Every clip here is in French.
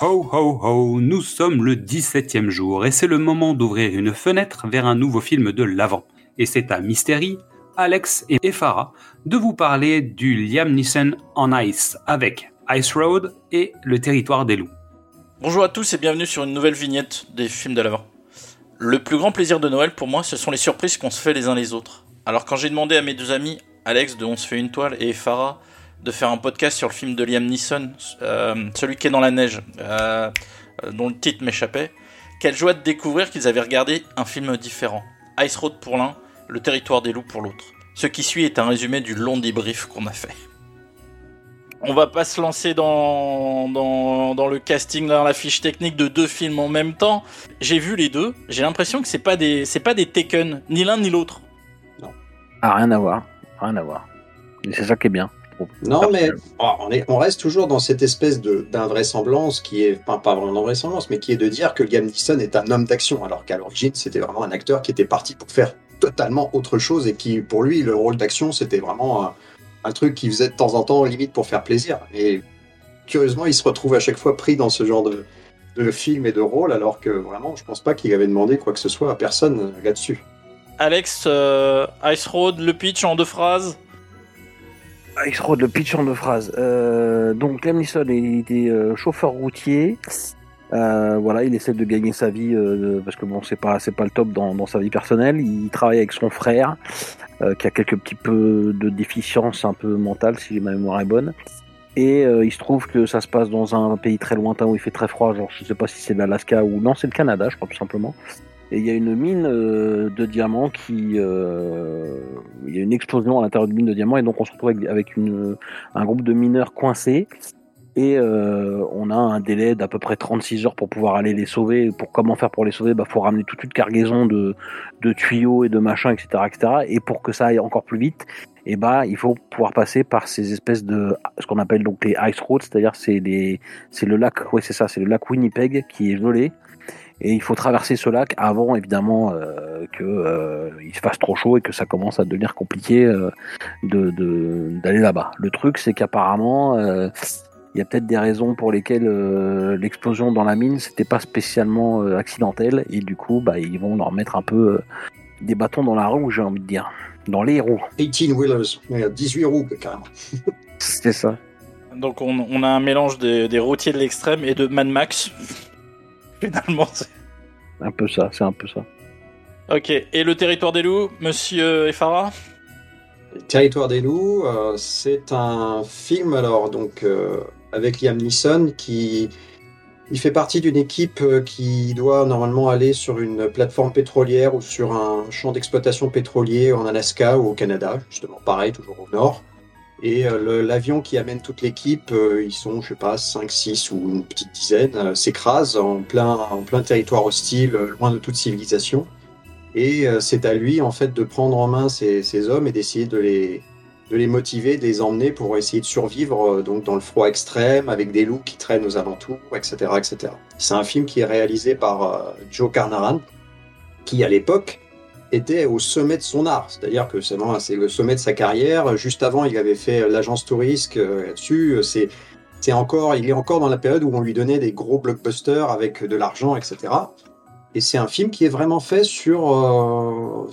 Ho ho ho, nous sommes le 17e jour et c'est le moment d'ouvrir une fenêtre vers un nouveau film de l'avant. Et c'est à Mystery, Alex et Efara de vous parler du Liam Neeson en Ice avec Ice Road et Le Territoire des Loups. Bonjour à tous et bienvenue sur une nouvelle vignette des films de l'avant. Le plus grand plaisir de Noël pour moi, ce sont les surprises qu'on se fait les uns les autres. Alors quand j'ai demandé à mes deux amis, Alex de On se fait une toile et Farah de faire un podcast sur le film de Liam Neeson, euh, celui qui est dans la neige, euh, dont le titre m'échappait, quelle joie de découvrir qu'ils avaient regardé un film différent. Ice Road pour l'un, Le Territoire des Loups pour l'autre. Ce qui suit est un résumé du long débrief qu'on a fait. On va pas se lancer dans, dans, dans, le casting, dans la fiche technique de deux films en même temps. J'ai vu les deux. J'ai l'impression que c'est pas des c'est pas des Taken, ni l'un ni l'autre. Non. Ah, rien à voir. Rien à voir. C'est ça qui est bien. Non, mais oh, on, est, on, reste toujours dans cette espèce d'invraisemblance qui est, pas, pas vraiment d'invraisemblance, mais qui est de dire que Liam Neeson est un homme d'action, alors qu'à l'origine, c'était vraiment un acteur qui était parti pour faire totalement autre chose et qui, pour lui, le rôle d'action, c'était vraiment un, un, truc qu'il faisait de temps en temps, limite pour faire plaisir. Et curieusement, il se retrouve à chaque fois pris dans ce genre de, de film et de rôle, alors que vraiment, je pense pas qu'il avait demandé quoi que ce soit à personne là-dessus. Alex, euh, Ice Road, le pitch en deux phrases? Ice Road, le pitch en deux phrases. Euh, donc, Liam Neeson il était euh, chauffeur routier. Euh, voilà, il essaie de gagner sa vie euh, parce que bon, c'est pas c'est pas le top dans, dans, sa vie personnelle. Il travaille avec son frère euh, qui a quelques petits peu de déficience un peu mentale si ma mémoire est bonne. Et il se trouve que ça se passe dans un pays très lointain où il fait très froid, genre je sais pas si c'est l'Alaska ou non, c'est le Canada, je crois tout simplement. Et il y a une mine euh, de diamants qui, euh, il y a une explosion à l'intérieur d'une mine de diamants et donc on se retrouve avec, un groupe de mineurs coincés et euh, on a un délai d'à peu près 36 heures pour pouvoir aller les sauver. Pour comment faire pour les sauver, bah faut ramener toute une cargaison de, tuyaux et de machins, etc., etc. Et pour que ça aille encore plus vite, et bah il faut pouvoir passer par ces espèces de ce qu'on appelle donc les ice roads, c'est-à-dire c'est le lac, ouais c'est ça, c'est le lac Winnipeg qui est gelé et il faut traverser ce lac avant évidemment euh, que euh, il se fasse trop chaud et que ça commence à devenir compliqué euh, de d'aller là-bas. Le truc c'est qu'apparemment euh, il y a peut-être des raisons pour lesquelles euh, l'explosion dans la mine c'était pas spécialement accidentel et du coup bah ils vont leur mettre un peu des bâtons dans la roue j'ai envie de dire dans les roues. 18 wheelers, 18 roues carrément. c'est ça. Donc on, on, a un mélange des, des routiers de l'extrême et de Mad Max. Finalement, c'est un peu ça, c'est un peu ça. Ok, et le territoire des loups, monsieur Efara? Le territoire des loups, euh, c'est un film alors donc euh, avec Liam Neeson qui il fait partie d'une équipe euh, qui doit normalement aller sur une plateforme pétrolière ou sur un champ d'exploitation pétrolier en Alaska ou au Canada, justement pareil, toujours au nord. Et euh, l'avion qui amène toute l'équipe, euh, ils sont, je sais pas, 5, 6 ou une petite dizaine, euh, s'écrase en plein, en plein territoire hostile, loin de toute civilisation. Et c'est à lui, en fait, de prendre en main ces, ces hommes et d'essayer de les, de les motiver, de les emmener pour essayer de survivre donc dans le froid extrême, avec des loups qui traînent aux alentours, etc. etc. C'est un film qui est réalisé par Joe Carnahan, qui à l'époque était au sommet de son art. C'est-à-dire que c'est le sommet de sa carrière. Juste avant, il avait fait l'agence touriste là-dessus. C'est, c'est encore, il est encore dans la période où on lui donnait des gros blockbusters avec de l'argent, etc. Et c'est un film qui est vraiment fait sur euh,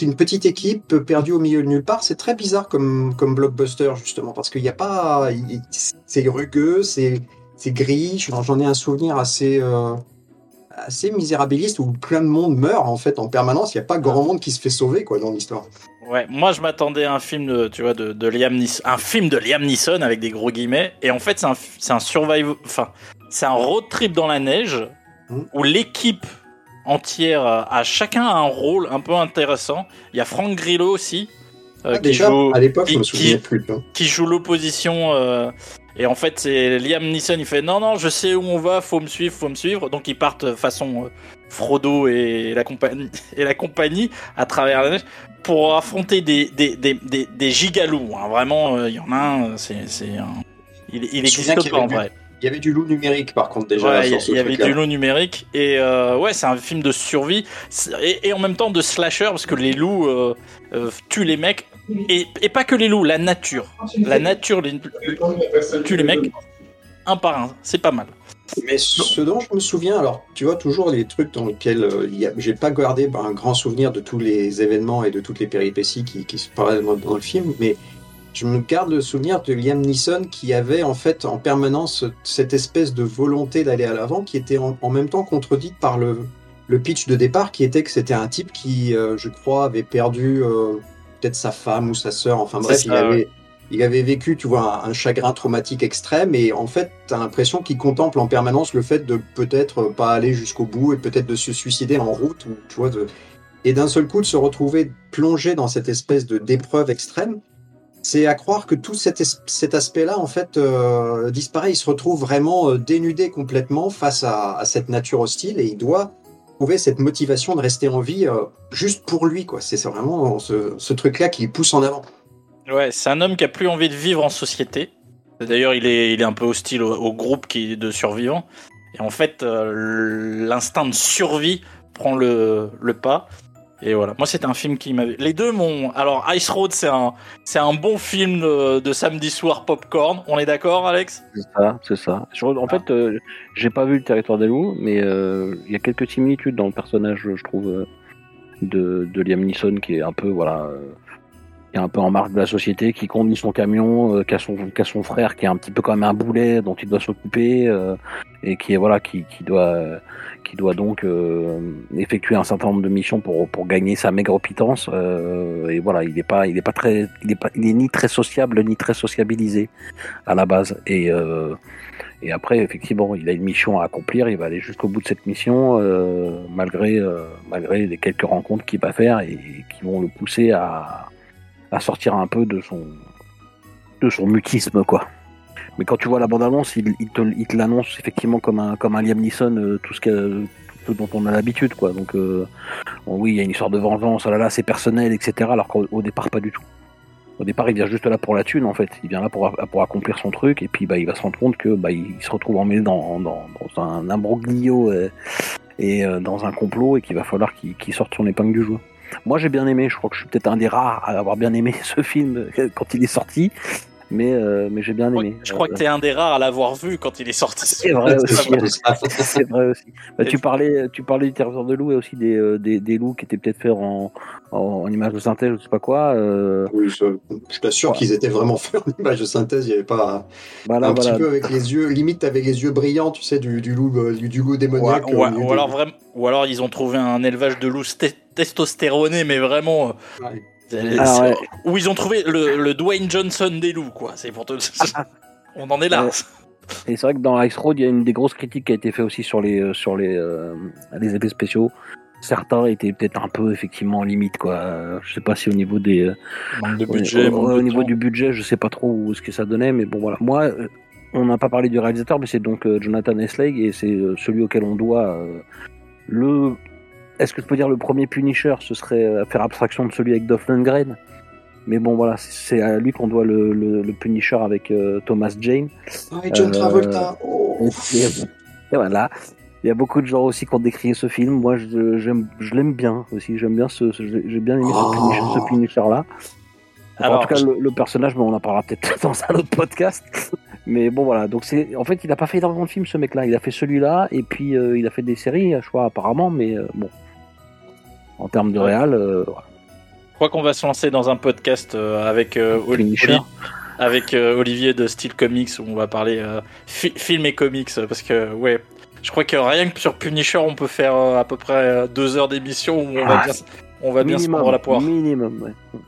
une petite équipe perdue au milieu de nulle part. C'est très bizarre comme, comme blockbuster, justement, parce qu'il n'y a pas. C'est rugueux, c'est, c'est gris. J'en ai un souvenir assez. Euh, assez misérabiliste où plein de monde meurt en fait en permanence. Il n'y a pas grand monde qui se fait sauver quoi dans l'histoire. Ouais, moi je m'attendais à un film de, tu vois, de, de Liam Neeson, un film de Liam Neeson avec des gros guillemets. Et en fait, c'est un, c'est un survival, enfin, c'est un road trip dans la neige mmh. où l'équipe entière a chacun un rôle un peu intéressant. Il y a Frank Grillo aussi. Euh, ah, qui déjà, joue, à me plus. Hein. Qui joue l'opposition euh, et en fait, c'est Liam Neeson, il fait non, non, je sais où on va, faut me suivre, faut me suivre. Donc ils partent façon euh, Frodo et la compagnie, et la compagnie à travers la neige pour affronter des, des, des, des, des gigalous. Hein. Vraiment, euh, il y en a un, c'est, il, il existe pas en vrai. Il y avait du loup numérique par contre déjà. Ouais, il y, avait du loup numérique et euh, ouais, c'est un film de survie et, et, en même temps de slasher parce que les loups euh, euh, tuent les mecs et, pas que les loups, la nature. La nature les, tue les mecs un par un, c'est pas mal. Mais ce dont je me souviens, alors tu vois toujours les trucs dans lesquels euh, j'ai pas gardé un grand souvenir de tous les événements et de toutes les péripéties qui, se parlaient dans, le film, mais je me garde le souvenir de Liam Neeson qui avait en fait en permanence cette espèce de volonté d'aller à l'avant qui était en, même temps contredite par le, le pitch de départ qui était que c'était un type qui, euh, je crois, avait perdu euh, peut-être sa femme ou sa sœur, enfin bref, ça, il avait, ouais. il avait vécu, tu vois, un, un chagrin traumatique extrême et en fait, tu as l'impression qu'il contemple en permanence le fait de peut-être pas aller jusqu'au bout et peut-être de se suicider en route ou tu vois de et d'un seul coup de se retrouver plongé dans cette espèce de d'épreuve extrême. C'est à croire que tout cet, aspect-là, en fait, euh, disparaît. Il se retrouve vraiment euh, dénudé complètement face à, à cette nature hostile et il doit cette motivation de rester en vie euh, juste pour lui. quoi. C'est vraiment ce, ce truc-là qui pousse en avant. Ouais, c'est un homme qui a plus envie de vivre en société. D'ailleurs, il est, il est un peu hostile au, groupe qui, de survivants. Et en fait, euh, l'instinct de survie prend le, le pas. Et voilà. Moi, c'était un film qui m'avait. Les deux m'ont. Alors, Ice Road, c'est un, c'est un bon film de, de samedi soir popcorn. On est d'accord, Alex? C'est ça, c'est ça. Je- en fait, euh, j'ai pas vu le territoire des loups, mais euh, il y a quelques similitudes dans le personnage, je trouve, euh, de, de Liam Neeson, qui est un peu, voilà, qui est un peu en marque de la société, qui conduit son camion, euh, qui, a son, qui a son frère, qui est un petit peu quand même un boulet dont il doit s'occuper, euh, et qui est voilà, qui, qui doit, qui doit donc euh, effectuer un certain nombre de missions pour, pour gagner sa maigre pitance. euh, et voilà, il n'est pas, il est pas très, il est pas, il est ni très sociable ni très sociabilisé à la base. Et, euh, et après, effectivement, il a une mission à accomplir. Il va aller jusqu'au bout de cette mission, malgré, malgré les quelques rencontres qu'il va faire et qui vont le pousser à, à sortir un peu de son, de son mutisme, quoi. Mais quand tu vois la bande-annonce, il, te, l'annonce effectivement comme un, comme un Liam Neeson, euh, tout ce, dont on a l'habitude, quoi. Donc, euh, oui, il y a une histoire de vengeance, oh là là, c'est personnel, etc. Alors qu'au au départ, pas du tout. Au départ, il vient juste là pour la thune, en fait. Il vient là pour, accomplir son truc, et puis bah, il va se rendre compte que bah, il se retrouve emmêlé dans, dans, dans un imbroglio euh, et euh, dans un complot, et qu'il va falloir qu'il sorte son épingle du jeu. Moi, j'ai bien aimé. Je crois que je suis peut-être un des rares à avoir bien aimé ce film quand il est sorti, mais, euh, mais j'ai bien aimé. Je crois que t'es un des rares à l'avoir vu quand il est sorti. C'est vrai vrai aussi. Bah, tu parlais, tu parlais du territoire de loup et aussi des, euh, des, des loups qui étaient peut-être faits en, en, en image de synthèse, je sais pas quoi. Euh, Oui, je, je t'assure Ouais. qu'ils étaient vraiment faits en image de synthèse. Il n'y avait pas voilà, un voilà. petit peu avec les yeux, limite avec les yeux brillants, tu sais, du, du loup, du, du loup démoniaque. Ou, alors vraiment, ou alors ils ont trouvé un élevage de loups sté- testostéronés, mais vraiment. euh, Ouais. Alors, ouais. Où ils ont trouvé le, le Dwayne Johnson des loups, quoi. C'est pour te. On en est là. Ouais. Et c'est vrai que dans Ice Road, il y a une des grosses critiques qui a été faite aussi sur les, euh, sur les, euh, les effets spéciaux. Certains étaient peut-être un peu effectivement limite quoi. Je sais pas si au niveau des de budget, au, niveau temps. du budget, je sais pas trop où ce que ça donnait, mais bon voilà. Moi, on n'a pas parlé du réalisateur, mais c'est donc euh, Jonathan Esley et c'est euh, celui auquel on doit euh, le. Est-ce que je peux dire le premier Punisher Ce serait euh, faire abstraction de celui avec Dolph Lundgren? Mais bon voilà, c'est à lui qu'on doit le, le, le Punisher avec euh, Thomas Jane. Ah, et John Euh, Travolta. Oh. Et, et voilà. Il y a beaucoup de gens aussi qui ont décrié ce film. Moi, je, l'aime bien aussi. J'aime bien ce, ce- j'ai bien aimé Oh. ce Punisher, ce Punisher là. Alors, en tout cas, le, le personnage, mais on en parlera peut-être dans un autre podcast. Mais bon, voilà. Donc c'est, en fait, il a pas fait énormément de films ce mec-là. Il a fait celui-là et puis euh, il a fait des séries, je crois apparemment. Mais euh, bon, en termes de réal, euh, voilà. Je crois qu'on va se lancer dans un podcast avec, euh, Oli- Punisher. Oli- avec Olivier de Style Comics où on va parler fi- film et comics parce que ouais, je crois que rien que sur Punisher on peut faire à peu près deux heures d'émission où on va Ah, bien, on va bien se prendre la poire. minimum. ouais.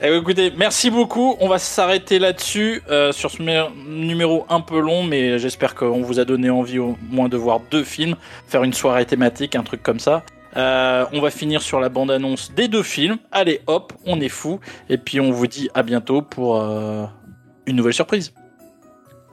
Eh, écoutez, merci beaucoup. On va s'arrêter là-dessus euh, sur ce mé- numéro un peu long, mais j'espère qu'on vous a donné envie au moins de voir deux films, faire une soirée thématique, un truc comme ça. Euh, on va finir sur la bande-annonce des deux films. Allez, hop, on est fou. Et puis on vous dit à bientôt pour euh, une nouvelle surprise.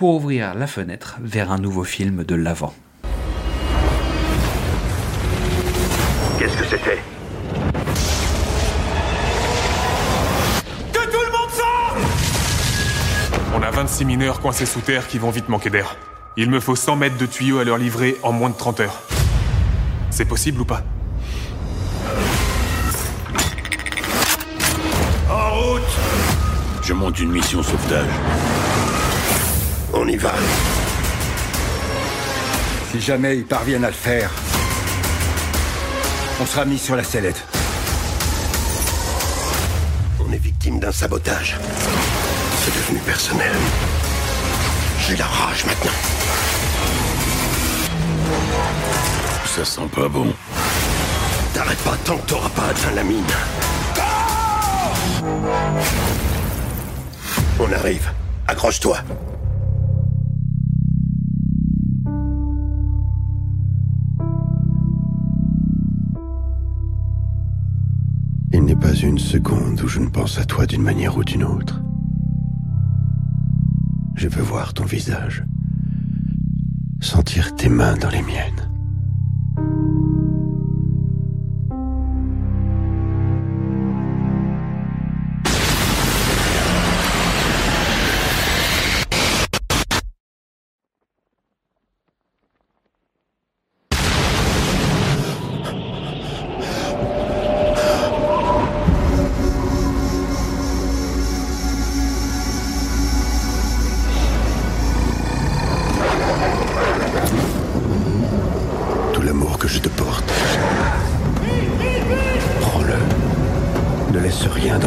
pour ouvrir la fenêtre vers un nouveau film de l'avant. Qu'est-ce que c'était? Que tout le monde sorte On a 26 mineurs coincés sous terre qui vont vite manquer d'air. Il me faut 100 mètres de tuyaux à leur livrer en moins de 30 heures. C'est possible ou pas? En route Je monte une mission sauvetage. On y va. Si jamais ils parviennent à le faire, on sera mis sur la sellette. On est victime d'un sabotage. C'est devenu personnel. J'ai la rage maintenant. Ça sent pas bon. T'arrêtes pas tant que t'auras pas atteint la mine. On arrive. Accroche-toi. N'est pas une seconde où je ne pense à toi d'une manière ou d'une autre. Je veux voir ton visage. Sentir tes mains dans les miennes.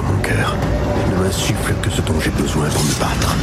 Mon cœur. Ne m'insuffle que ce dont j'ai besoin pour me battre.